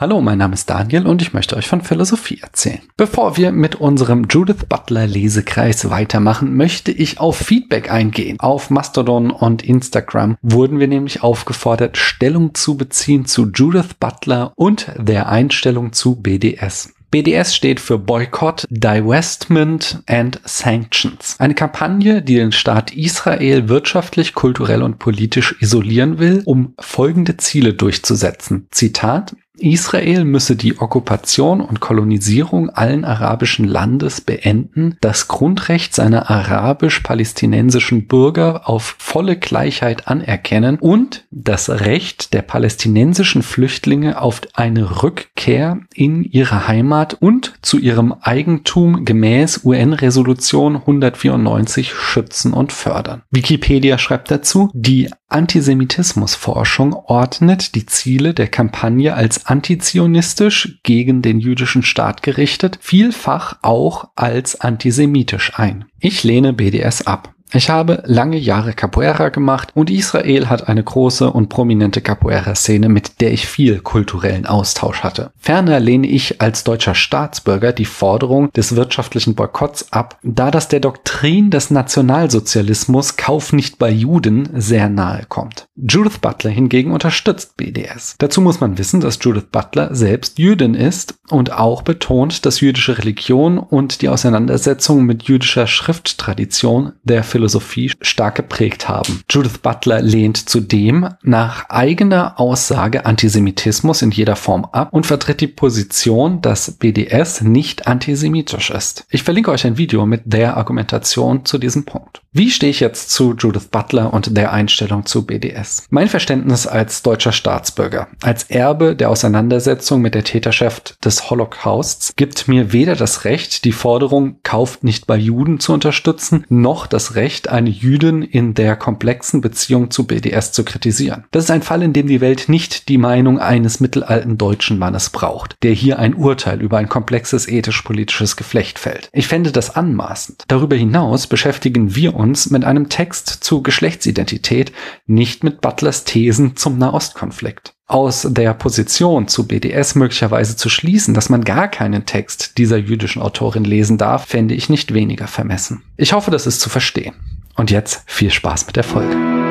Hallo, mein Name ist Daniel und ich möchte euch von Philosophie erzählen. Bevor wir mit unserem Judith Butler Lesekreis weitermachen, möchte ich auf Feedback eingehen. Auf Mastodon und Instagram wurden wir nämlich aufgefordert, Stellung zu beziehen zu Judith Butler und der Einstellung zu BDS. BDS steht für Boycott, Divestment and Sanctions. Eine Kampagne, die den Staat Israel wirtschaftlich, kulturell und politisch isolieren will, um folgende Ziele durchzusetzen. Zitat Israel müsse die Okkupation und Kolonisierung allen arabischen Landes beenden, das Grundrecht seiner arabisch-palästinensischen Bürger auf volle Gleichheit anerkennen und das Recht der palästinensischen Flüchtlinge auf eine Rückkehr in ihre Heimat und zu ihrem Eigentum gemäß UN-Resolution 194 schützen und fördern. Wikipedia schreibt dazu, die Antisemitismusforschung ordnet die Ziele der Kampagne als antizionistisch gegen den jüdischen Staat gerichtet, vielfach auch als antisemitisch ein. Ich lehne BDS ab. Ich habe lange Jahre Capoeira gemacht und Israel hat eine große und prominente Capoeira-Szene, mit der ich viel kulturellen Austausch hatte. Ferner lehne ich als deutscher Staatsbürger die Forderung des wirtschaftlichen Boykotts ab, da das der Doktrin des Nationalsozialismus Kauf nicht bei Juden sehr nahe kommt. Judith Butler hingegen unterstützt BDS. Dazu muss man wissen, dass Judith Butler selbst Jüdin ist und auch betont, dass jüdische Religion und die Auseinandersetzung mit jüdischer Schrifttradition der Philosophie stark geprägt haben. Judith Butler lehnt zudem nach eigener Aussage Antisemitismus in jeder Form ab und vertritt die Position, dass BDS nicht antisemitisch ist. Ich verlinke euch ein Video mit der Argumentation zu diesem Punkt. Wie stehe ich jetzt zu Judith Butler und der Einstellung zu BDS? Mein Verständnis als deutscher Staatsbürger, als Erbe der Auseinandersetzung mit der Täterschaft des Holocausts, gibt mir weder das Recht, die Forderung kauft nicht bei Juden zu unterstützen, noch das Recht, eine Jüdin in der komplexen Beziehung zu BDS zu kritisieren. Das ist ein Fall, in dem die Welt nicht die Meinung eines mittelalten deutschen Mannes braucht, der hier ein Urteil über ein komplexes ethisch-politisches Geflecht fällt. Ich fände das anmaßend. Darüber hinaus beschäftigen wir uns mit einem Text zu Geschlechtsidentität, nicht mit Butlers Thesen zum Nahostkonflikt aus der Position zu BDS möglicherweise zu schließen, dass man gar keinen Text dieser jüdischen Autorin lesen darf, fände ich nicht weniger vermessen. Ich hoffe, das ist zu verstehen. Und jetzt viel Spaß mit der Folge.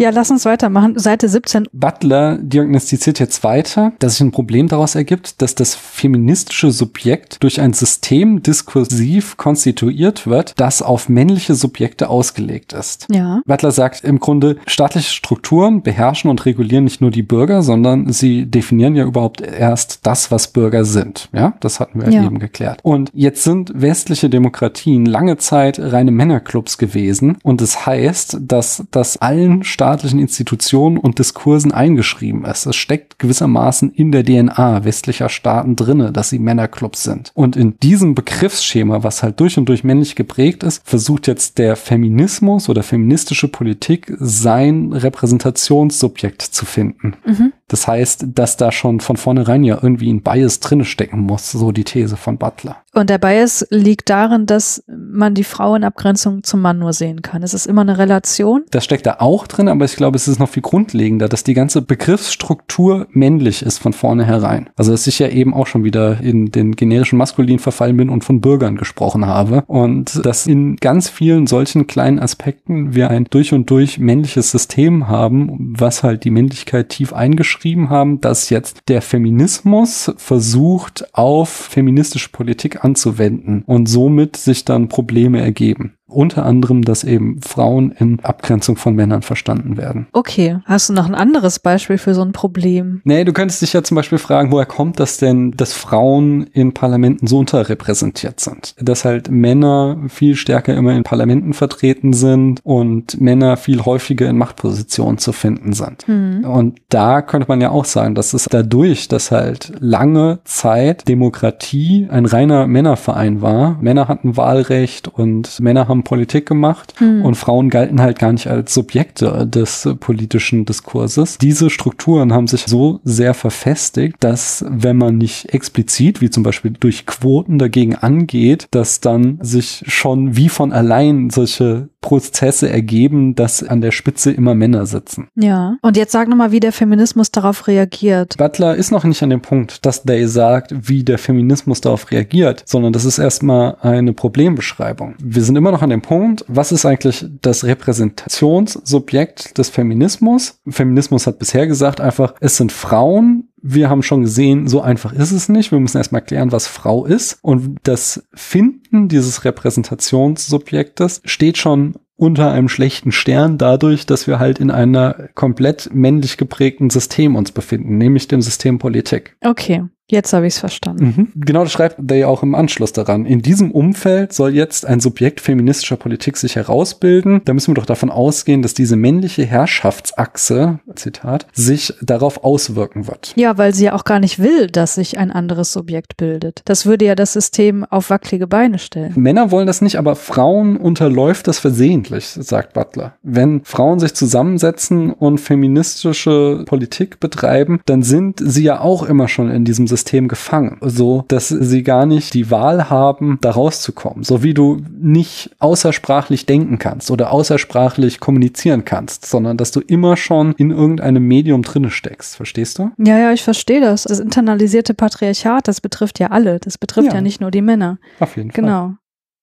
Ja, lass uns weitermachen. Seite 17. Butler diagnostiziert jetzt weiter, dass sich ein Problem daraus ergibt, dass das feministische Subjekt durch ein System diskursiv konstituiert wird, das auf männliche Subjekte ausgelegt ist. Ja. Butler sagt im Grunde, staatliche Strukturen beherrschen und regulieren nicht nur die Bürger, sondern sie definieren ja überhaupt erst das, was Bürger sind. Ja, das hatten wir ja. eben geklärt. Und jetzt sind westliche Demokratien lange Zeit reine Männerclubs gewesen und es das heißt, dass das allen Staaten staatlichen Institutionen und Diskursen eingeschrieben ist. Es steckt gewissermaßen in der DNA westlicher Staaten drinne, dass sie Männerclubs sind. Und in diesem Begriffsschema, was halt durch und durch männlich geprägt ist, versucht jetzt der Feminismus oder feministische Politik sein Repräsentationssubjekt zu finden. Mhm. Das heißt, dass da schon von vornherein ja irgendwie ein Bias drinne stecken muss, so die These von Butler. Und der Bias liegt darin, dass man die Frau in Abgrenzung zum Mann nur sehen kann. Es ist immer eine Relation. Das steckt da auch drin, aber ich glaube, es ist noch viel grundlegender, dass die ganze Begriffsstruktur männlich ist von vornherein. Also dass ich ja eben auch schon wieder in den generischen Maskulin verfallen bin und von Bürgern gesprochen habe. Und dass in ganz vielen solchen kleinen Aspekten wir ein durch und durch männliches System haben, was halt die Männlichkeit tief eingeschränkt geschrieben haben, dass jetzt der Feminismus versucht, auf feministische Politik anzuwenden und somit sich dann Probleme ergeben. Unter anderem, dass eben Frauen in Abgrenzung von Männern verstanden werden. Okay. Hast du noch ein anderes Beispiel für so ein Problem? Nee, du könntest dich ja zum Beispiel fragen, woher kommt das denn, dass Frauen in Parlamenten so unterrepräsentiert sind? Dass halt Männer viel stärker immer in Parlamenten vertreten sind und Männer viel häufiger in Machtpositionen zu finden sind. Hm. Und da könnte man ja auch sagen, dass es dadurch, dass halt lange Zeit Demokratie ein reiner Männerverein war. Männer hatten Wahlrecht und Männer haben haben Politik gemacht mhm. und Frauen galten halt gar nicht als Subjekte des politischen Diskurses. Diese Strukturen haben sich so sehr verfestigt, dass wenn man nicht explizit, wie zum Beispiel durch Quoten dagegen angeht, dass dann sich schon wie von allein solche Prozesse ergeben, dass an der Spitze immer Männer sitzen. Ja. Und jetzt sag nochmal, wie der Feminismus darauf reagiert. Butler ist noch nicht an dem Punkt, dass Day sagt, wie der Feminismus darauf reagiert, sondern das ist erstmal eine Problembeschreibung. Wir sind immer noch an dem Punkt, was ist eigentlich das Repräsentationssubjekt des Feminismus? Feminismus hat bisher gesagt einfach, es sind Frauen, wir haben schon gesehen, so einfach ist es nicht. Wir müssen erstmal klären, was Frau ist. Und das Finden dieses Repräsentationssubjektes steht schon unter einem schlechten Stern dadurch, dass wir halt in einer komplett männlich geprägten System uns befinden, nämlich dem System Politik. Okay. Jetzt habe ich es verstanden. Mhm. Genau das schreibt Day auch im Anschluss daran. In diesem Umfeld soll jetzt ein Subjekt feministischer Politik sich herausbilden. Da müssen wir doch davon ausgehen, dass diese männliche Herrschaftsachse, Zitat, sich darauf auswirken wird. Ja, weil sie ja auch gar nicht will, dass sich ein anderes Subjekt bildet. Das würde ja das System auf wackelige Beine stellen. Männer wollen das nicht, aber Frauen unterläuft das versehentlich, sagt Butler. Wenn Frauen sich zusammensetzen und feministische Politik betreiben, dann sind sie ja auch immer schon in diesem System System gefangen, so dass sie gar nicht die Wahl haben, da rauszukommen. So wie du nicht außersprachlich denken kannst oder außersprachlich kommunizieren kannst, sondern dass du immer schon in irgendeinem Medium drinne steckst. Verstehst du? Ja, ja, ich verstehe das. Das internalisierte Patriarchat, das betrifft ja alle. Das betrifft ja, ja nicht nur die Männer. Auf jeden Fall. Genau.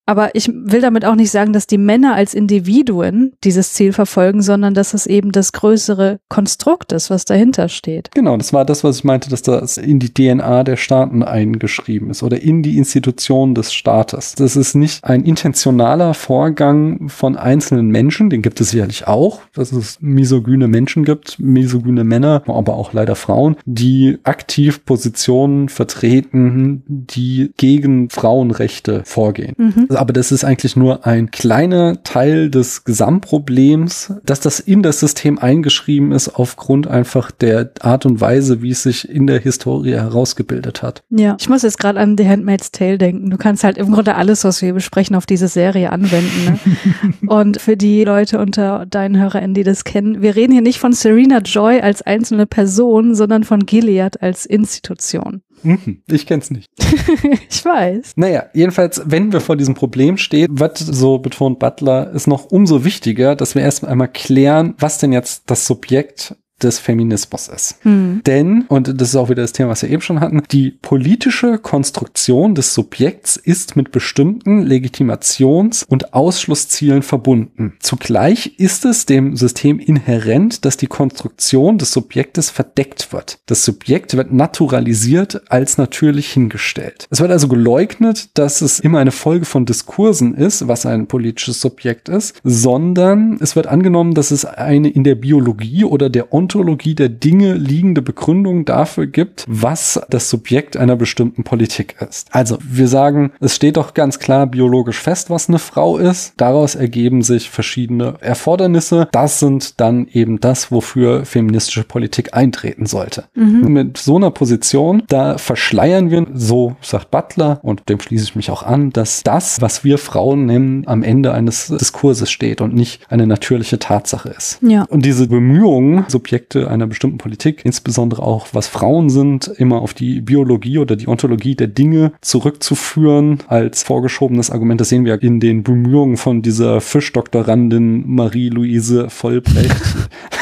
Aber ich will damit auch nicht sagen, dass die Männer als Individuen dieses Ziel verfolgen, sondern dass es eben das größere Konstrukt ist, was dahinter steht. Genau, das war das, was ich meinte, dass das in die DNA der Staaten eingeschrieben ist oder in die Institutionen des Staates. Das ist nicht ein intentionaler Vorgang von einzelnen Menschen, den gibt es sicherlich auch, dass es misogyne Menschen gibt, misogyne Männer, aber auch leider Frauen, die aktiv Positionen vertreten, die gegen Frauenrechte vorgehen. Mhm aber das ist eigentlich nur ein kleiner Teil des Gesamtproblems, dass das in das System eingeschrieben ist aufgrund einfach der Art und Weise, wie es sich in der Historie herausgebildet hat. Ja, ich muss jetzt gerade an The Handmaid's Tale denken. Du kannst halt im Grunde alles, was wir besprechen, auf diese Serie anwenden. Ne? und für die Leute unter deinen HörerInnen, die das kennen, wir reden hier nicht von Serena Joy als einzelne Person, sondern von Gilead als Institution. Mhm, ich kenn's nicht. ich weiß. Naja, jedenfalls, wenn wir vor diesem Problem stehen, wird, so betont Butler, ist noch umso wichtiger, dass wir erst einmal klären, was denn jetzt das Subjekt des Feminismus ist. Hm. Denn, und das ist auch wieder das Thema, was wir eben schon hatten, die politische Konstruktion des Subjekts ist mit bestimmten Legitimations- und Ausschlusszielen verbunden. Zugleich ist es dem System inhärent, dass die Konstruktion des Subjektes verdeckt wird. Das Subjekt wird naturalisiert als natürlich hingestellt. Es wird also geleugnet, dass es immer eine Folge von Diskursen ist, was ein politisches Subjekt ist, sondern es wird angenommen, dass es eine in der Biologie oder der Ontologie der Dinge liegende Begründung dafür gibt, was das Subjekt einer bestimmten Politik ist. Also wir sagen, es steht doch ganz klar biologisch fest, was eine Frau ist. Daraus ergeben sich verschiedene Erfordernisse. Das sind dann eben das, wofür feministische Politik eintreten sollte. Mhm. Mit so einer Position, da verschleiern wir, so sagt Butler, und dem schließe ich mich auch an, dass das, was wir Frauen nennen, am Ende eines Diskurses steht und nicht eine natürliche Tatsache ist. Ja. Und diese Bemühungen, Subjekt Objekte einer bestimmten Politik, insbesondere auch was Frauen sind, immer auf die Biologie oder die Ontologie der Dinge zurückzuführen als vorgeschobenes Argument. Das sehen wir in den Bemühungen von dieser Fischdoktorandin Marie-Louise Vollbrecht.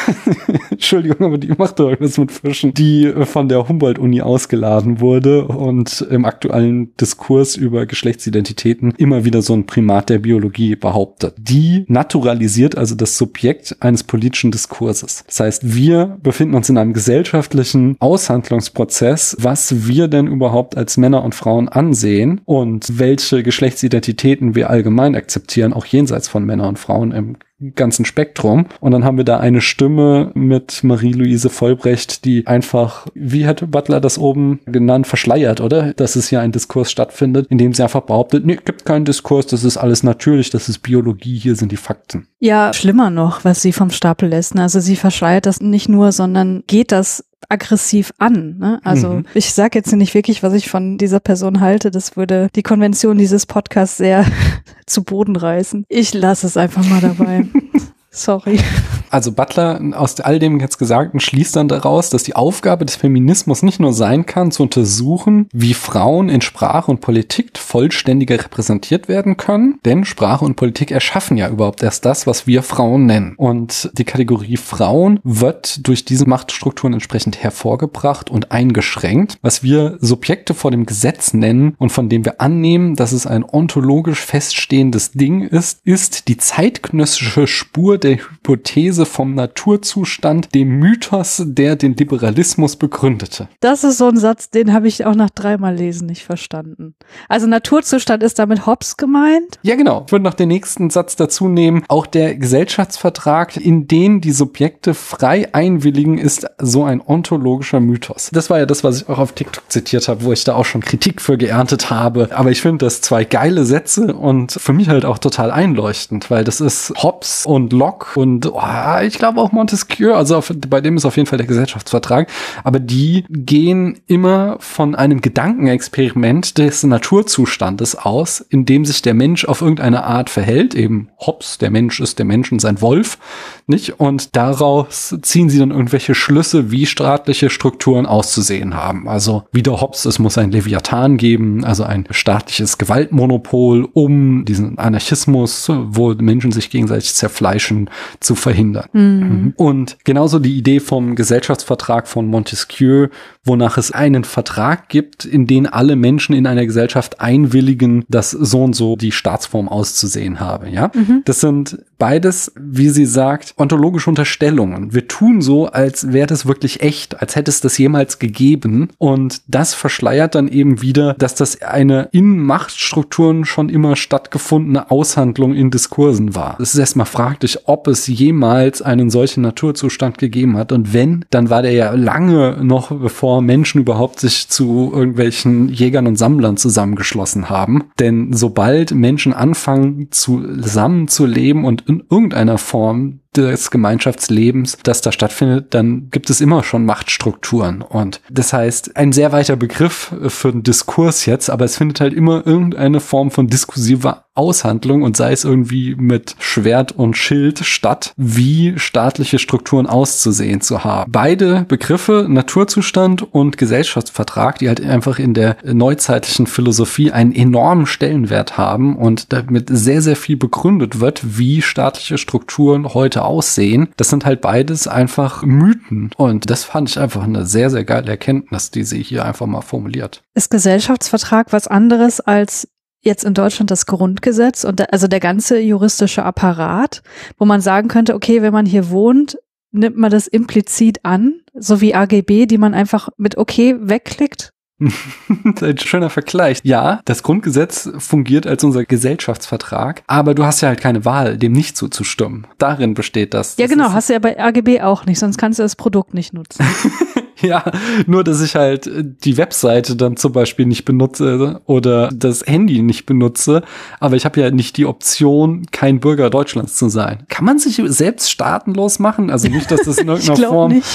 Entschuldigung, aber die macht doch irgendwas mit Fischen, die von der Humboldt-Uni ausgeladen wurde und im aktuellen Diskurs über Geschlechtsidentitäten immer wieder so ein Primat der Biologie behauptet. Die naturalisiert also das Subjekt eines politischen Diskurses. Das heißt, wir wir befinden uns in einem gesellschaftlichen Aushandlungsprozess, was wir denn überhaupt als Männer und Frauen ansehen und welche Geschlechtsidentitäten wir allgemein akzeptieren, auch jenseits von Männern und Frauen im ganzen Spektrum. Und dann haben wir da eine Stimme mit Marie-Louise Vollbrecht, die einfach, wie hätte Butler das oben genannt, verschleiert, oder? Dass es hier ein Diskurs stattfindet, in dem sie einfach behauptet, nee, gibt keinen Diskurs, das ist alles natürlich, das ist Biologie, hier sind die Fakten. Ja, schlimmer noch, was sie vom Stapel lässt. Also sie verschleiert das nicht nur, sondern geht das aggressiv an. Ne? Also mhm. ich sage jetzt nicht wirklich, was ich von dieser Person halte. Das würde die Konvention dieses Podcasts sehr zu Boden reißen. Ich lasse es einfach mal dabei. Sorry. Also Butler aus all dem jetzt Gesagten schließt dann daraus, dass die Aufgabe des Feminismus nicht nur sein kann, zu untersuchen, wie Frauen in Sprache und Politik vollständiger repräsentiert werden können, denn Sprache und Politik erschaffen ja überhaupt erst das, was wir Frauen nennen. Und die Kategorie Frauen wird durch diese Machtstrukturen entsprechend hervorgebracht und eingeschränkt, was wir Subjekte vor dem Gesetz nennen und von dem wir annehmen, dass es ein ontologisch feststehendes Ding ist, ist die zeitgenössische Spur der Hypothese vom Naturzustand, dem Mythos, der den Liberalismus begründete. Das ist so ein Satz, den habe ich auch nach dreimal Lesen nicht verstanden. Also Naturzustand ist damit Hobbes gemeint? Ja, genau. Ich würde noch den nächsten Satz dazu nehmen. Auch der Gesellschaftsvertrag, in den die Subjekte frei einwilligen, ist so ein ontologischer Mythos. Das war ja das, was ich auch auf TikTok zitiert habe, wo ich da auch schon Kritik für geerntet habe. Aber ich finde das zwei geile Sätze und für mich halt auch total einleuchtend, weil das ist Hobbes und Locke und oh, ich glaube auch Montesquieu, also auf, bei dem ist auf jeden Fall der Gesellschaftsvertrag, aber die gehen immer von einem Gedankenexperiment des Naturzustandes aus, in dem sich der Mensch auf irgendeine Art verhält, eben Hobbes, der Mensch ist der Mensch und sein Wolf, nicht? Und daraus ziehen sie dann irgendwelche Schlüsse, wie staatliche Strukturen auszusehen haben. Also wieder Hobbes, es muss ein Leviathan geben, also ein staatliches Gewaltmonopol, um diesen Anarchismus, wo Menschen sich gegenseitig zerfleischen, zu verhindern. Mhm. Und genauso die Idee vom Gesellschaftsvertrag von Montesquieu, wonach es einen Vertrag gibt, in den alle Menschen in einer Gesellschaft einwilligen, dass so und so die Staatsform auszusehen habe. Ja, mhm. das sind beides, wie sie sagt, ontologische Unterstellungen. Wir tun so, als wäre das wirklich echt, als hätte es das jemals gegeben. Und das verschleiert dann eben wieder, dass das eine in Machtstrukturen schon immer stattgefundene Aushandlung in Diskursen war. Es ist erstmal fraglich, ob es jemals einen solchen Naturzustand gegeben hat. Und wenn, dann war der ja lange noch, bevor Menschen überhaupt sich zu irgendwelchen Jägern und Sammlern zusammengeschlossen haben. Denn sobald Menschen anfangen, zusammenzuleben und in irgendeiner Form des Gemeinschaftslebens, das da stattfindet, dann gibt es immer schon Machtstrukturen. Und das heißt, ein sehr weiter Begriff für den Diskurs jetzt, aber es findet halt immer irgendeine Form von diskursiver Aushandlung und sei es irgendwie mit Schwert und Schild statt, wie staatliche Strukturen auszusehen zu haben. Beide Begriffe, Naturzustand und Gesellschaftsvertrag, die halt einfach in der neuzeitlichen Philosophie einen enormen Stellenwert haben und damit sehr, sehr viel begründet wird, wie staatliche Strukturen heute aussehen. Das sind halt beides einfach Mythen. Und das fand ich einfach eine sehr, sehr geile Erkenntnis, die sie hier einfach mal formuliert. Ist Gesellschaftsvertrag was anderes als jetzt in Deutschland das Grundgesetz und der, also der ganze juristische Apparat, wo man sagen könnte, okay, wenn man hier wohnt, nimmt man das implizit an, so wie AGB, die man einfach mit okay wegklickt ein schöner Vergleich. Ja, das Grundgesetz fungiert als unser Gesellschaftsvertrag, aber du hast ja halt keine Wahl, dem nicht zuzustimmen. Darin besteht das. Ja, das genau, hast du ja bei AGB auch nicht, sonst kannst du das Produkt nicht nutzen. Ja, nur dass ich halt die Webseite dann zum Beispiel nicht benutze oder das Handy nicht benutze, aber ich habe ja nicht die Option, kein Bürger Deutschlands zu sein. Kann man sich selbst staatenlos machen? Also nicht, dass das in irgendeiner Form nicht.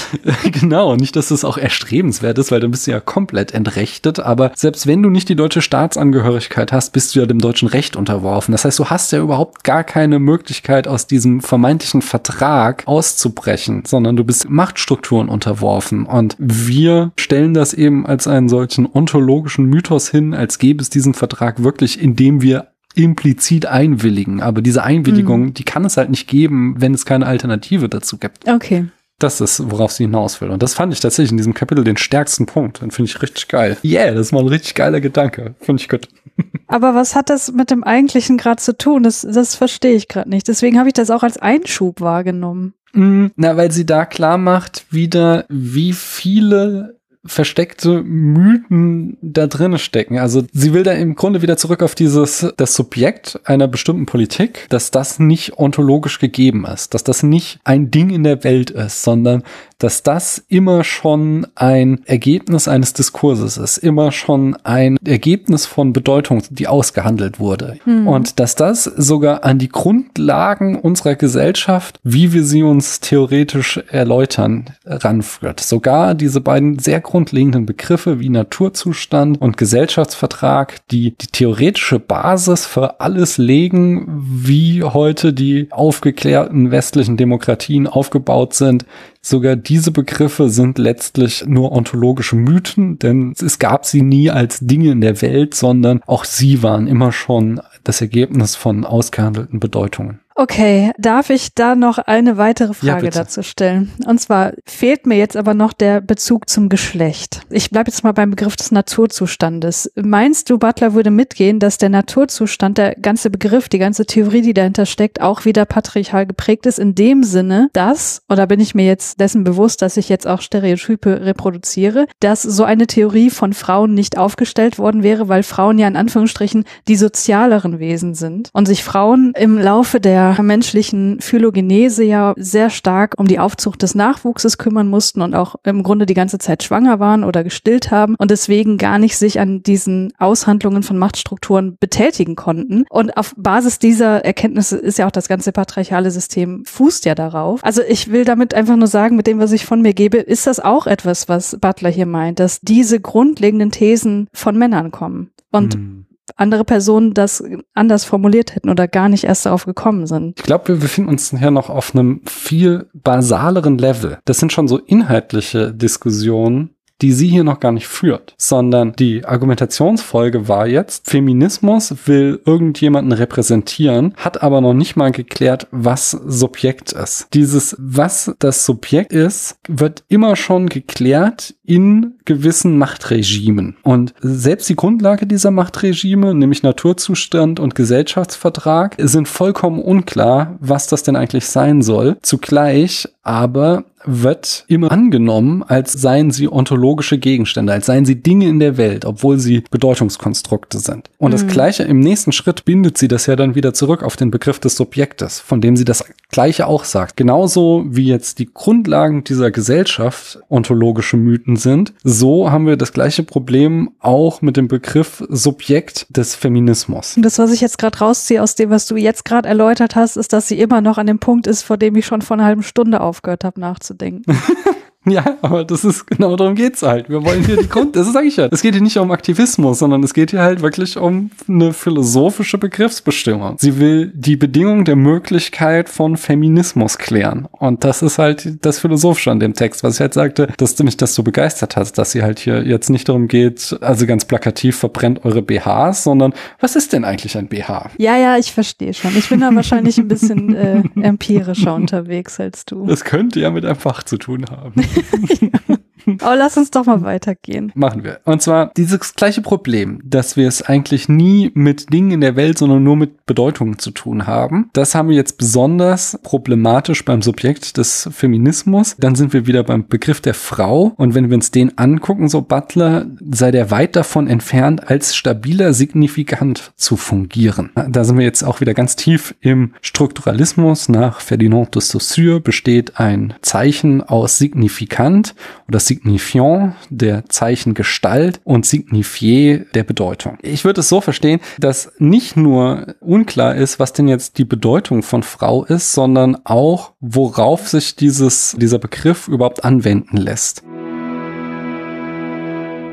genau, nicht, dass das auch erstrebenswert ist, weil dann bist du ja komplett entrechtet, aber selbst wenn du nicht die deutsche Staatsangehörigkeit hast, bist du ja dem deutschen Recht unterworfen. Das heißt, du hast ja überhaupt gar keine Möglichkeit aus diesem vermeintlichen Vertrag auszubrechen, sondern du bist Machtstrukturen unterworfen und wir stellen das eben als einen solchen ontologischen Mythos hin, als gäbe es diesen Vertrag wirklich, indem wir implizit einwilligen. Aber diese Einwilligung, mhm. die kann es halt nicht geben, wenn es keine Alternative dazu gibt. Okay. Das ist, worauf sie hinaus will. Und das fand ich tatsächlich in diesem Kapitel den stärksten Punkt. Den finde ich richtig geil. Yeah, das ist mal ein richtig geiler Gedanke. Finde ich gut. Aber was hat das mit dem Eigentlichen gerade zu tun? Das, das verstehe ich gerade nicht. Deswegen habe ich das auch als Einschub wahrgenommen. Mm, na, weil sie da klar macht, wieder, wie viele versteckte Mythen da drin stecken. Also sie will da im Grunde wieder zurück auf dieses, das Subjekt einer bestimmten Politik, dass das nicht ontologisch gegeben ist, dass das nicht ein Ding in der Welt ist, sondern dass das immer schon ein Ergebnis eines Diskurses ist, immer schon ein Ergebnis von Bedeutung, die ausgehandelt wurde. Hm. Und dass das sogar an die Grundlagen unserer Gesellschaft, wie wir sie uns theoretisch erläutern, ranführt. Sogar diese beiden sehr grundlegenden Begriffe wie Naturzustand und Gesellschaftsvertrag, die die theoretische Basis für alles legen, wie heute die aufgeklärten westlichen Demokratien aufgebaut sind, Sogar diese Begriffe sind letztlich nur ontologische Mythen, denn es gab sie nie als Dinge in der Welt, sondern auch sie waren immer schon das Ergebnis von ausgehandelten Bedeutungen. Okay, darf ich da noch eine weitere Frage ja, dazu stellen? Und zwar fehlt mir jetzt aber noch der Bezug zum Geschlecht. Ich bleibe jetzt mal beim Begriff des Naturzustandes. Meinst du, Butler würde mitgehen, dass der Naturzustand, der ganze Begriff, die ganze Theorie, die dahinter steckt, auch wieder patriarchal geprägt ist, in dem Sinne, dass, oder bin ich mir jetzt dessen bewusst, dass ich jetzt auch Stereotype reproduziere, dass so eine Theorie von Frauen nicht aufgestellt worden wäre, weil Frauen ja in Anführungsstrichen die sozialeren Wesen sind und sich Frauen im Laufe der der menschlichen Phylogenese ja sehr stark um die Aufzucht des Nachwuchses kümmern mussten und auch im Grunde die ganze Zeit schwanger waren oder gestillt haben und deswegen gar nicht sich an diesen Aushandlungen von Machtstrukturen betätigen konnten. Und auf Basis dieser Erkenntnisse ist ja auch das ganze patriarchale System fußt ja darauf. Also ich will damit einfach nur sagen, mit dem, was ich von mir gebe, ist das auch etwas, was Butler hier meint, dass diese grundlegenden Thesen von Männern kommen. Und hm andere Personen das anders formuliert hätten oder gar nicht erst darauf gekommen sind. Ich glaube, wir befinden uns hier noch auf einem viel basaleren Level. Das sind schon so inhaltliche Diskussionen, die sie hier noch gar nicht führt, sondern die Argumentationsfolge war jetzt, Feminismus will irgendjemanden repräsentieren, hat aber noch nicht mal geklärt, was Subjekt ist. Dieses, was das Subjekt ist, wird immer schon geklärt in gewissen Machtregimen. Und selbst die Grundlage dieser Machtregime, nämlich Naturzustand und Gesellschaftsvertrag, sind vollkommen unklar, was das denn eigentlich sein soll. Zugleich aber wird immer angenommen, als seien sie ontologische Gegenstände, als seien sie Dinge in der Welt, obwohl sie Bedeutungskonstrukte sind. Und mhm. das Gleiche im nächsten Schritt bindet sie das ja dann wieder zurück auf den Begriff des Subjektes, von dem sie das Gleiche auch sagt. Genauso wie jetzt die Grundlagen dieser Gesellschaft ontologische Mythen sind, so haben wir das gleiche Problem auch mit dem Begriff Subjekt des Feminismus. Und das, was ich jetzt gerade rausziehe aus dem, was du jetzt gerade erläutert hast, ist, dass sie immer noch an dem Punkt ist, vor dem ich schon vor einer halben Stunde aufgehört habe nachzudenken. Ja, aber das ist genau darum geht's halt. Wir wollen hier die Grund, das sage ich ja. Es geht hier nicht um Aktivismus, sondern es geht hier halt wirklich um eine philosophische Begriffsbestimmung. Sie will die Bedingung der Möglichkeit von Feminismus klären. Und das ist halt das Philosophische an dem Text, was ich halt sagte, dass du mich das so begeistert hast, dass sie halt hier jetzt nicht darum geht, also ganz plakativ verbrennt eure BHs, sondern was ist denn eigentlich ein BH? Ja, ja, ich verstehe schon. Ich bin da wahrscheinlich ein bisschen äh, empirischer unterwegs als du. Das könnte ja mit einem Fach zu tun haben. yeah. Aber lass uns doch mal weitergehen. Machen wir. Und zwar dieses gleiche Problem, dass wir es eigentlich nie mit Dingen in der Welt, sondern nur mit Bedeutungen zu tun haben. Das haben wir jetzt besonders problematisch beim Subjekt des Feminismus. Dann sind wir wieder beim Begriff der Frau. Und wenn wir uns den angucken, so Butler, sei der weit davon entfernt, als stabiler Signifikant zu fungieren. Da sind wir jetzt auch wieder ganz tief im Strukturalismus. Nach Ferdinand de Saussure besteht ein Zeichen aus Signifikant oder Signifiant der Zeichengestalt und Signifier der Bedeutung. Ich würde es so verstehen, dass nicht nur unklar ist, was denn jetzt die Bedeutung von Frau ist, sondern auch, worauf sich dieses, dieser Begriff überhaupt anwenden lässt.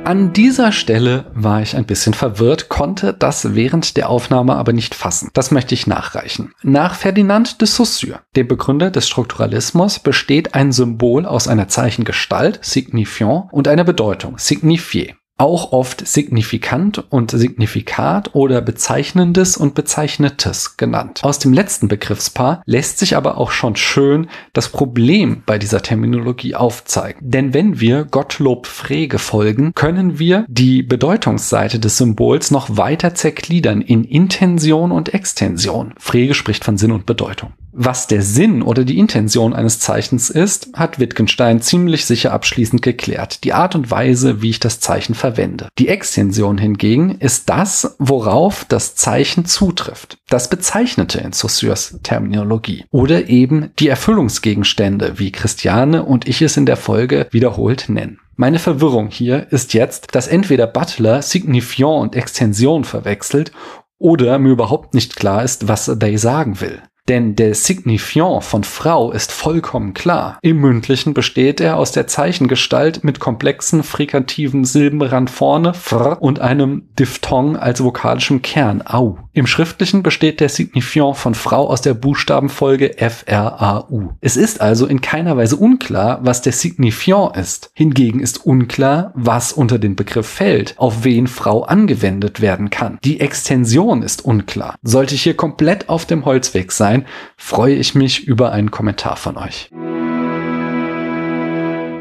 An dieser Stelle war ich ein bisschen verwirrt, konnte das während der Aufnahme aber nicht fassen. Das möchte ich nachreichen. Nach Ferdinand de Saussure, dem Begründer des Strukturalismus, besteht ein Symbol aus einer Zeichengestalt, signifiant, und einer Bedeutung, signifier auch oft signifikant und Signifikat oder bezeichnendes und bezeichnetes genannt. Aus dem letzten Begriffspaar lässt sich aber auch schon schön das Problem bei dieser Terminologie aufzeigen. Denn wenn wir Gottlob Frege folgen, können wir die Bedeutungsseite des Symbols noch weiter zergliedern in Intention und Extension. Frege spricht von Sinn und Bedeutung. Was der Sinn oder die Intention eines Zeichens ist, hat Wittgenstein ziemlich sicher abschließend geklärt. Die Art und Weise, wie ich das Zeichen verwende. Die Extension hingegen ist das, worauf das Zeichen zutrifft. Das Bezeichnete in Saussures Terminologie. Oder eben die Erfüllungsgegenstände, wie Christiane und ich es in der Folge wiederholt nennen. Meine Verwirrung hier ist jetzt, dass entweder Butler Signifiant und Extension verwechselt oder mir überhaupt nicht klar ist, was Day sagen will. Denn der Signifiant von Frau ist vollkommen klar. Im Mündlichen besteht er aus der Zeichengestalt mit komplexen frikativen Silbenrand vorne fr und einem Diphthong als vokalischem Kern au. Im Schriftlichen besteht der Signifiant von Frau aus der Buchstabenfolge FRAU. Es ist also in keiner Weise unklar, was der Signifiant ist. Hingegen ist unklar, was unter den Begriff fällt, auf wen Frau angewendet werden kann. Die Extension ist unklar. Sollte ich hier komplett auf dem Holzweg sein, freue ich mich über einen Kommentar von euch.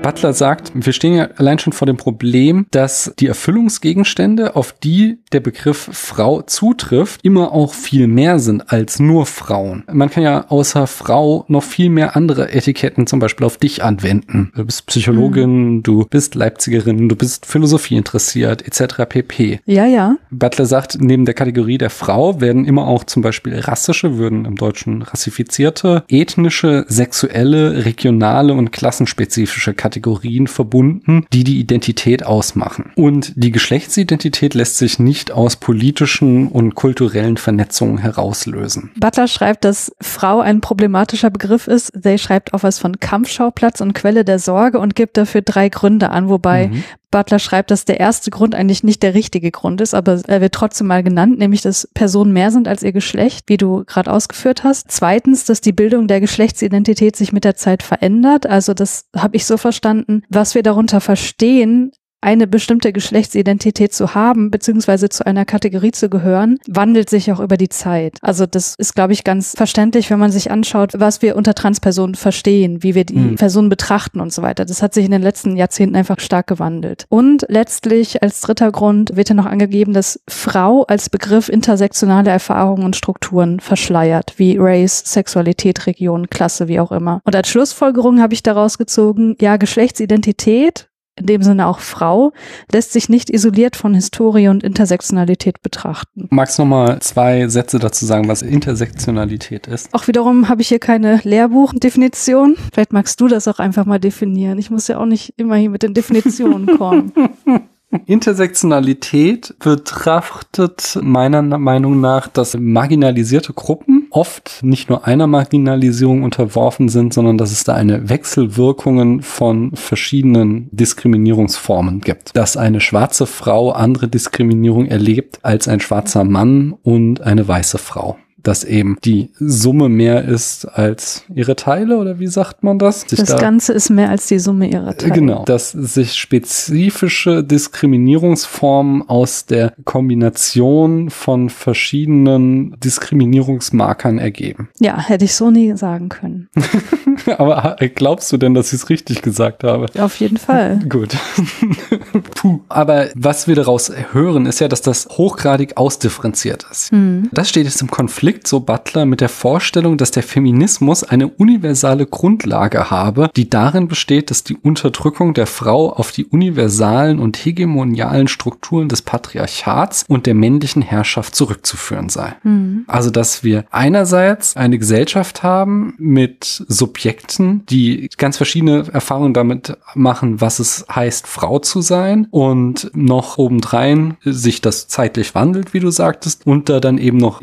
Butler sagt, wir stehen ja allein schon vor dem Problem, dass die Erfüllungsgegenstände, auf die der Begriff Frau zutrifft, immer auch viel mehr sind als nur Frauen. Man kann ja außer Frau noch viel mehr andere Etiketten zum Beispiel auf dich anwenden. Du bist Psychologin, mhm. du bist Leipzigerin, du bist Philosophie interessiert, etc. pp. Ja, ja. Butler sagt, neben der Kategorie der Frau werden immer auch zum Beispiel rassische, würden im Deutschen rassifizierte, ethnische, sexuelle, regionale und klassenspezifische Kategorien Kategorien verbunden, die die Identität ausmachen. Und die Geschlechtsidentität lässt sich nicht aus politischen und kulturellen Vernetzungen herauslösen. Butler schreibt, dass Frau ein problematischer Begriff ist. They schreibt auch was von Kampfschauplatz und Quelle der Sorge und gibt dafür drei Gründe an, wobei mhm. Butler schreibt, dass der erste Grund eigentlich nicht der richtige Grund ist, aber er wird trotzdem mal genannt, nämlich dass Personen mehr sind als ihr Geschlecht, wie du gerade ausgeführt hast. Zweitens, dass die Bildung der Geschlechtsidentität sich mit der Zeit verändert. Also das habe ich so verstanden. Was wir darunter verstehen, eine bestimmte Geschlechtsidentität zu haben, beziehungsweise zu einer Kategorie zu gehören, wandelt sich auch über die Zeit. Also das ist, glaube ich, ganz verständlich, wenn man sich anschaut, was wir unter Transpersonen verstehen, wie wir die mhm. Personen betrachten und so weiter. Das hat sich in den letzten Jahrzehnten einfach stark gewandelt. Und letztlich als dritter Grund wird ja noch angegeben, dass Frau als Begriff intersektionale Erfahrungen und Strukturen verschleiert, wie Race, Sexualität, Region, Klasse, wie auch immer. Und als Schlussfolgerung habe ich daraus gezogen, ja, Geschlechtsidentität in dem Sinne auch Frau, lässt sich nicht isoliert von Historie und Intersektionalität betrachten. Magst du nochmal zwei Sätze dazu sagen, was Intersektionalität ist? Auch wiederum habe ich hier keine Lehrbuchdefinition. Vielleicht magst du das auch einfach mal definieren. Ich muss ja auch nicht immer hier mit den Definitionen kommen. Intersektionalität betrachtet meiner Meinung nach, dass marginalisierte Gruppen oft nicht nur einer Marginalisierung unterworfen sind, sondern dass es da eine Wechselwirkungen von verschiedenen Diskriminierungsformen gibt. Dass eine schwarze Frau andere Diskriminierung erlebt als ein schwarzer Mann und eine weiße Frau dass eben die Summe mehr ist als ihre Teile oder wie sagt man das? Sich das da, Ganze ist mehr als die Summe ihrer Teile. Genau, dass sich spezifische Diskriminierungsformen aus der Kombination von verschiedenen Diskriminierungsmarkern ergeben. Ja, hätte ich so nie sagen können. Aber glaubst du denn, dass ich es richtig gesagt habe? Auf jeden Fall. Gut. Puh. Aber was wir daraus hören, ist ja, dass das hochgradig ausdifferenziert ist. Hm. Das steht jetzt im Konflikt Konflikt, so Butler, mit der Vorstellung, dass der Feminismus eine universale Grundlage habe, die darin besteht, dass die Unterdrückung der Frau auf die universalen und hegemonialen Strukturen des Patriarchats und der männlichen Herrschaft zurückzuführen sei. Mhm. Also, dass wir einerseits eine Gesellschaft haben mit Subjekten, die ganz verschiedene Erfahrungen damit machen, was es heißt, Frau zu sein und noch obendrein sich das zeitlich wandelt, wie du sagtest, und da dann eben noch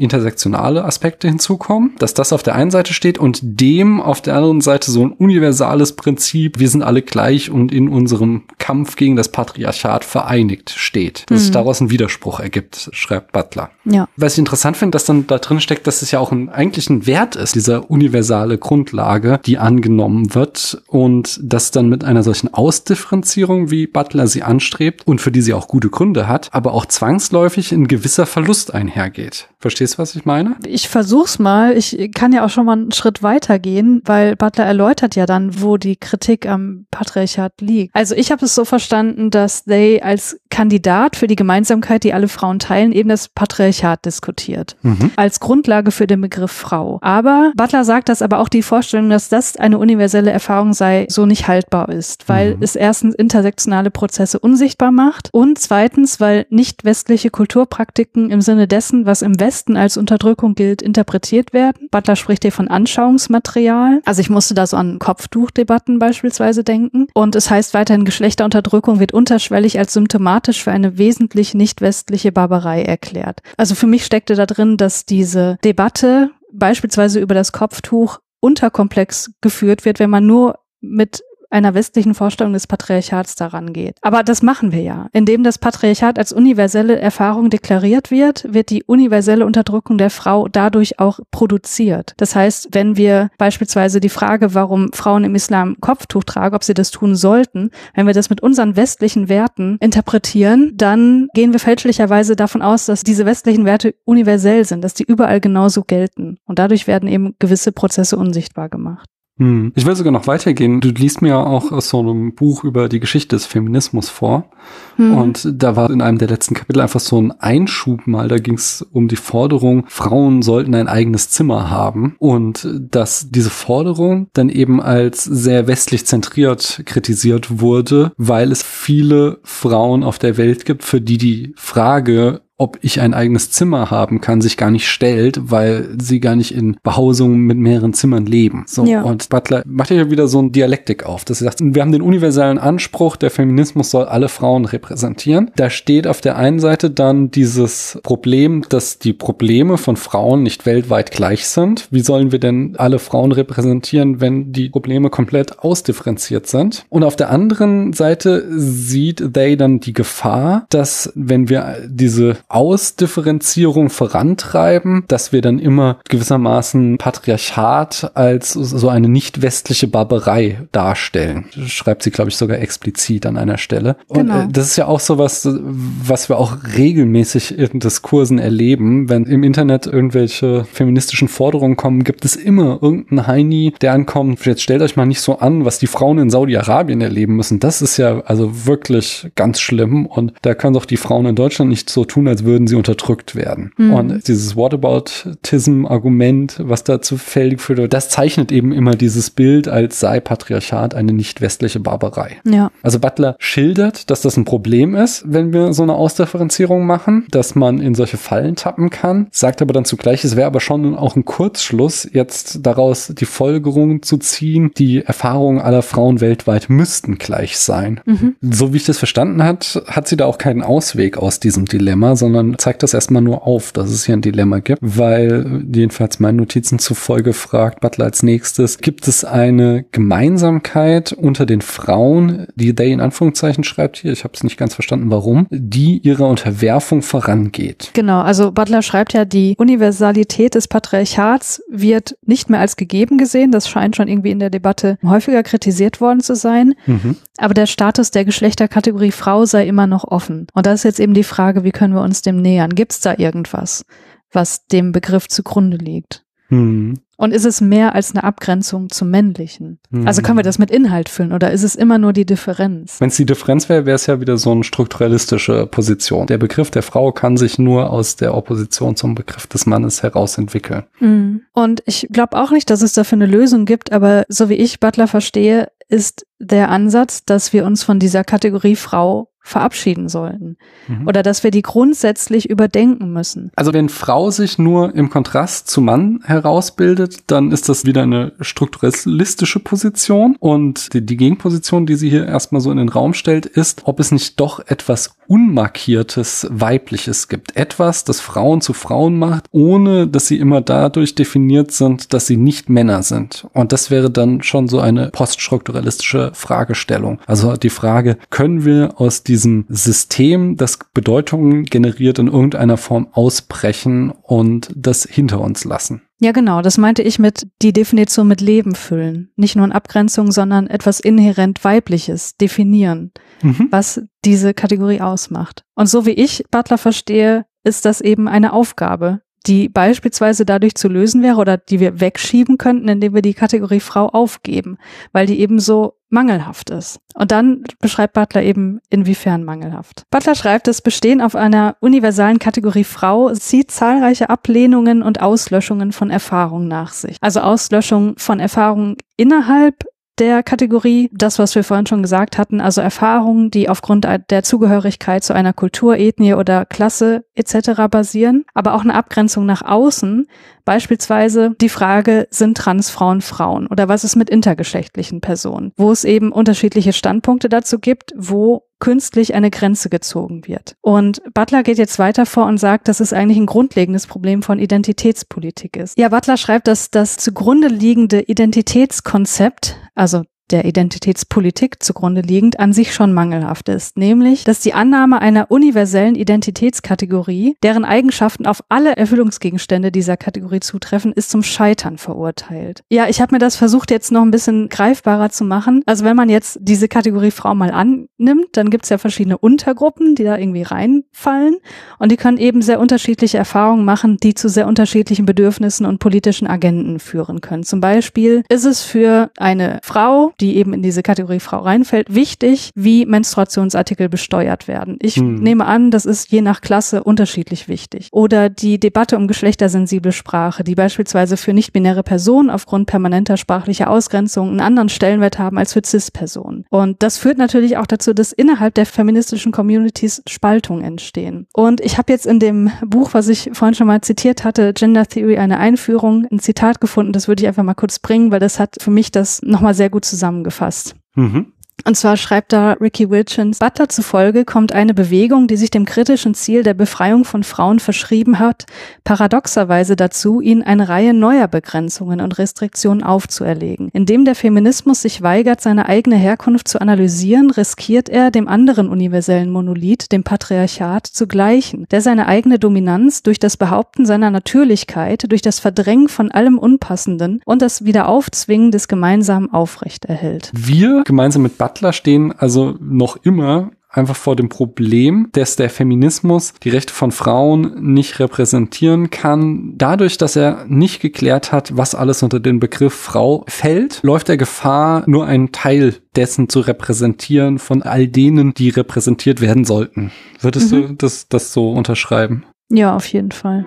intersektionale Aspekte hinzukommen, dass das auf der einen Seite steht und dem auf der anderen Seite so ein universales Prinzip, wir sind alle gleich und in unserem Kampf gegen das Patriarchat vereinigt steht. Dass mhm. sich daraus ein Widerspruch ergibt, schreibt Butler. Ja. Was ich interessant finde, dass dann da drin steckt, dass es ja auch ein, eigentlich ein Wert ist, dieser universale Grundlage, die angenommen wird und das dann mit einer solchen Ausdifferenzierung, wie Butler sie anstrebt und für die sie auch gute Gründe hat, aber auch zwangsläufig ein gewisser Verlust einhergeht. Verstehst du, was ich meine? Ich versuch's mal. Ich kann ja auch schon mal einen Schritt weiter gehen, weil Butler erläutert ja dann, wo die Kritik am Patriarchat liegt. Also ich habe es so verstanden, dass They als Kandidat für die Gemeinsamkeit, die alle Frauen teilen, eben das Patriarchat diskutiert. Mhm. Als Grundlage für den Begriff Frau. Aber Butler sagt, dass aber auch die Vorstellung, dass das eine universelle Erfahrung sei, so nicht haltbar ist, weil mhm. es erstens intersektionale Prozesse unsichtbar macht und zweitens, weil nicht westliche Kulturpraktiken im Sinne dessen, was im Westen als Unterdrückung gilt, interpretiert werden. Butler spricht hier von Anschauungsmaterial. Also ich musste da so an Kopftuchdebatten beispielsweise denken. Und es heißt weiterhin, Geschlechterunterdrückung wird unterschwellig als symptomatisch für eine wesentlich nicht westliche Barbarei erklärt. Also für mich steckte da drin, dass diese Debatte beispielsweise über das Kopftuch unterkomplex geführt wird, wenn man nur mit einer westlichen Vorstellung des Patriarchats daran geht. Aber das machen wir ja. Indem das Patriarchat als universelle Erfahrung deklariert wird, wird die universelle Unterdrückung der Frau dadurch auch produziert. Das heißt, wenn wir beispielsweise die Frage, warum Frauen im Islam Kopftuch tragen, ob sie das tun sollten, wenn wir das mit unseren westlichen Werten interpretieren, dann gehen wir fälschlicherweise davon aus, dass diese westlichen Werte universell sind, dass die überall genauso gelten. Und dadurch werden eben gewisse Prozesse unsichtbar gemacht. Hm. Ich will sogar noch weitergehen. Du liest mir auch aus so einem Buch über die Geschichte des Feminismus vor. Hm. Und da war in einem der letzten Kapitel einfach so ein Einschub mal. Da ging es um die Forderung, Frauen sollten ein eigenes Zimmer haben. Und dass diese Forderung dann eben als sehr westlich zentriert kritisiert wurde, weil es viele Frauen auf der Welt gibt, für die die Frage ob ich ein eigenes Zimmer haben kann, sich gar nicht stellt, weil sie gar nicht in Behausungen mit mehreren Zimmern leben. So. Ja. Und Butler macht ja wieder so ein Dialektik auf, dass er sagt, wir haben den universellen Anspruch, der Feminismus soll alle Frauen repräsentieren. Da steht auf der einen Seite dann dieses Problem, dass die Probleme von Frauen nicht weltweit gleich sind. Wie sollen wir denn alle Frauen repräsentieren, wenn die Probleme komplett ausdifferenziert sind? Und auf der anderen Seite sieht They dann die Gefahr, dass wenn wir diese Ausdifferenzierung vorantreiben, dass wir dann immer gewissermaßen Patriarchat als so eine nicht westliche Barbarei darstellen. Schreibt sie, glaube ich, sogar explizit an einer Stelle. Und genau. äh, das ist ja auch so was, was wir auch regelmäßig in Diskursen erleben. Wenn im Internet irgendwelche feministischen Forderungen kommen, gibt es immer irgendeinen Heini, der ankommt. Jetzt stellt euch mal nicht so an, was die Frauen in Saudi-Arabien erleben müssen. Das ist ja also wirklich ganz schlimm. Und da können doch die Frauen in Deutschland nicht so tun, als würden sie unterdrückt werden. Mhm. Und dieses Whataboutism-Argument, was dazu fällig führt, das zeichnet eben immer dieses Bild, als sei Patriarchat eine nicht westliche Barbarei. Ja. Also Butler schildert, dass das ein Problem ist, wenn wir so eine Ausdifferenzierung machen, dass man in solche Fallen tappen kann, sagt aber dann zugleich, es wäre aber schon auch ein Kurzschluss, jetzt daraus die Folgerung zu ziehen, die Erfahrungen aller Frauen weltweit müssten gleich sein. Mhm. So wie ich das verstanden hat, hat sie da auch keinen Ausweg aus diesem Dilemma, sondern zeigt das erstmal nur auf, dass es hier ein Dilemma gibt, weil jedenfalls meinen Notizen zufolge fragt Butler als nächstes, gibt es eine Gemeinsamkeit unter den Frauen, die they in Anführungszeichen schreibt hier, ich habe es nicht ganz verstanden, warum, die ihrer Unterwerfung vorangeht. Genau, also Butler schreibt ja, die Universalität des Patriarchats wird nicht mehr als gegeben gesehen, das scheint schon irgendwie in der Debatte häufiger kritisiert worden zu sein, mhm. aber der Status der Geschlechterkategorie Frau sei immer noch offen. Und das ist jetzt eben die Frage, wie können wir uns dem nähern? Gibt es da irgendwas, was dem Begriff zugrunde liegt? Hm. Und ist es mehr als eine Abgrenzung zum Männlichen? Hm. Also können wir das mit Inhalt füllen oder ist es immer nur die Differenz? Wenn es die Differenz wäre, wäre es ja wieder so eine strukturalistische Position. Der Begriff der Frau kann sich nur aus der Opposition zum Begriff des Mannes heraus entwickeln. Hm. Und ich glaube auch nicht, dass es dafür eine Lösung gibt, aber so wie ich Butler verstehe, ist der Ansatz, dass wir uns von dieser Kategorie Frau verabschieden sollten. Mhm. Oder dass wir die grundsätzlich überdenken müssen. Also wenn Frau sich nur im Kontrast zu Mann herausbildet, dann ist das wieder eine strukturalistische Position. Und die, die Gegenposition, die sie hier erstmal so in den Raum stellt, ist, ob es nicht doch etwas unmarkiertes Weibliches gibt. Etwas, das Frauen zu Frauen macht, ohne dass sie immer dadurch definiert sind, dass sie nicht Männer sind. Und das wäre dann schon so eine poststrukturalistische Fragestellung. Also die Frage, können wir aus diesem System, das Bedeutungen generiert, in irgendeiner Form ausbrechen und das hinter uns lassen. Ja, genau. Das meinte ich mit die Definition mit Leben füllen. Nicht nur in Abgrenzung, sondern etwas inhärent Weibliches definieren, mhm. was diese Kategorie ausmacht. Und so wie ich Butler verstehe, ist das eben eine Aufgabe, die beispielsweise dadurch zu lösen wäre oder die wir wegschieben könnten, indem wir die Kategorie Frau aufgeben, weil die eben so mangelhaft ist. Und dann beschreibt Butler eben, inwiefern mangelhaft. Butler schreibt, das Bestehen auf einer universalen Kategorie Frau zieht zahlreiche Ablehnungen und Auslöschungen von Erfahrungen nach sich. Also Auslöschung von Erfahrungen innerhalb der Kategorie, das, was wir vorhin schon gesagt hatten, also Erfahrungen, die aufgrund der Zugehörigkeit zu einer Kultur, Ethnie oder Klasse etc. basieren, aber auch eine Abgrenzung nach außen, Beispielsweise die Frage, sind Transfrauen Frauen oder was ist mit intergeschlechtlichen Personen, wo es eben unterschiedliche Standpunkte dazu gibt, wo künstlich eine Grenze gezogen wird. Und Butler geht jetzt weiter vor und sagt, dass es eigentlich ein grundlegendes Problem von Identitätspolitik ist. Ja, Butler schreibt, dass das zugrunde liegende Identitätskonzept, also der Identitätspolitik zugrunde liegend an sich schon mangelhaft ist, nämlich, dass die Annahme einer universellen Identitätskategorie, deren Eigenschaften auf alle Erfüllungsgegenstände dieser Kategorie zutreffen, ist zum Scheitern verurteilt. Ja, ich habe mir das versucht jetzt noch ein bisschen greifbarer zu machen. Also wenn man jetzt diese Kategorie Frau mal annimmt, dann gibt es ja verschiedene Untergruppen, die da irgendwie reinfallen und die können eben sehr unterschiedliche Erfahrungen machen, die zu sehr unterschiedlichen Bedürfnissen und politischen Agenten führen können. Zum Beispiel ist es für eine Frau, die eben in diese Kategorie Frau reinfällt, wichtig, wie Menstruationsartikel besteuert werden. Ich hm. nehme an, das ist je nach Klasse unterschiedlich wichtig. Oder die Debatte um geschlechtersensible Sprache, die beispielsweise für nicht-binäre Personen aufgrund permanenter sprachlicher Ausgrenzung einen anderen Stellenwert haben als für CIS-Personen. Und das führt natürlich auch dazu, dass innerhalb der feministischen Communities Spaltungen entstehen. Und ich habe jetzt in dem Buch, was ich vorhin schon mal zitiert hatte, Gender Theory, eine Einführung, ein Zitat gefunden, das würde ich einfach mal kurz bringen, weil das hat für mich das nochmal sehr gut zusammen zusammengefasst. Mhm. Und zwar schreibt da Ricky Wilchins, Butler zufolge kommt eine Bewegung, die sich dem kritischen Ziel der Befreiung von Frauen verschrieben hat, paradoxerweise dazu, ihnen eine Reihe neuer Begrenzungen und Restriktionen aufzuerlegen. Indem der Feminismus sich weigert, seine eigene Herkunft zu analysieren, riskiert er, dem anderen universellen Monolith, dem Patriarchat, zu gleichen, der seine eigene Dominanz durch das Behaupten seiner Natürlichkeit, durch das Verdrängen von allem Unpassenden und das Wiederaufzwingen des Gemeinsamen aufrechterhält. Wir gemeinsam mit Butler stehen also noch immer einfach vor dem Problem, dass der Feminismus die Rechte von Frauen nicht repräsentieren kann. Dadurch, dass er nicht geklärt hat, was alles unter den Begriff Frau fällt, läuft er Gefahr, nur einen Teil dessen zu repräsentieren von all denen, die repräsentiert werden sollten. Würdest mhm. du das, das so unterschreiben? Ja, auf jeden Fall.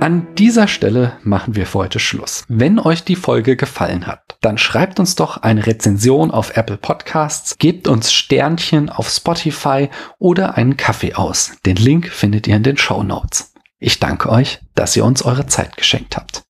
An dieser Stelle machen wir für heute Schluss. Wenn euch die Folge gefallen hat, dann schreibt uns doch eine Rezension auf Apple Podcasts, gebt uns Sternchen auf Spotify oder einen Kaffee aus. Den Link findet ihr in den Show Notes. Ich danke euch, dass ihr uns eure Zeit geschenkt habt.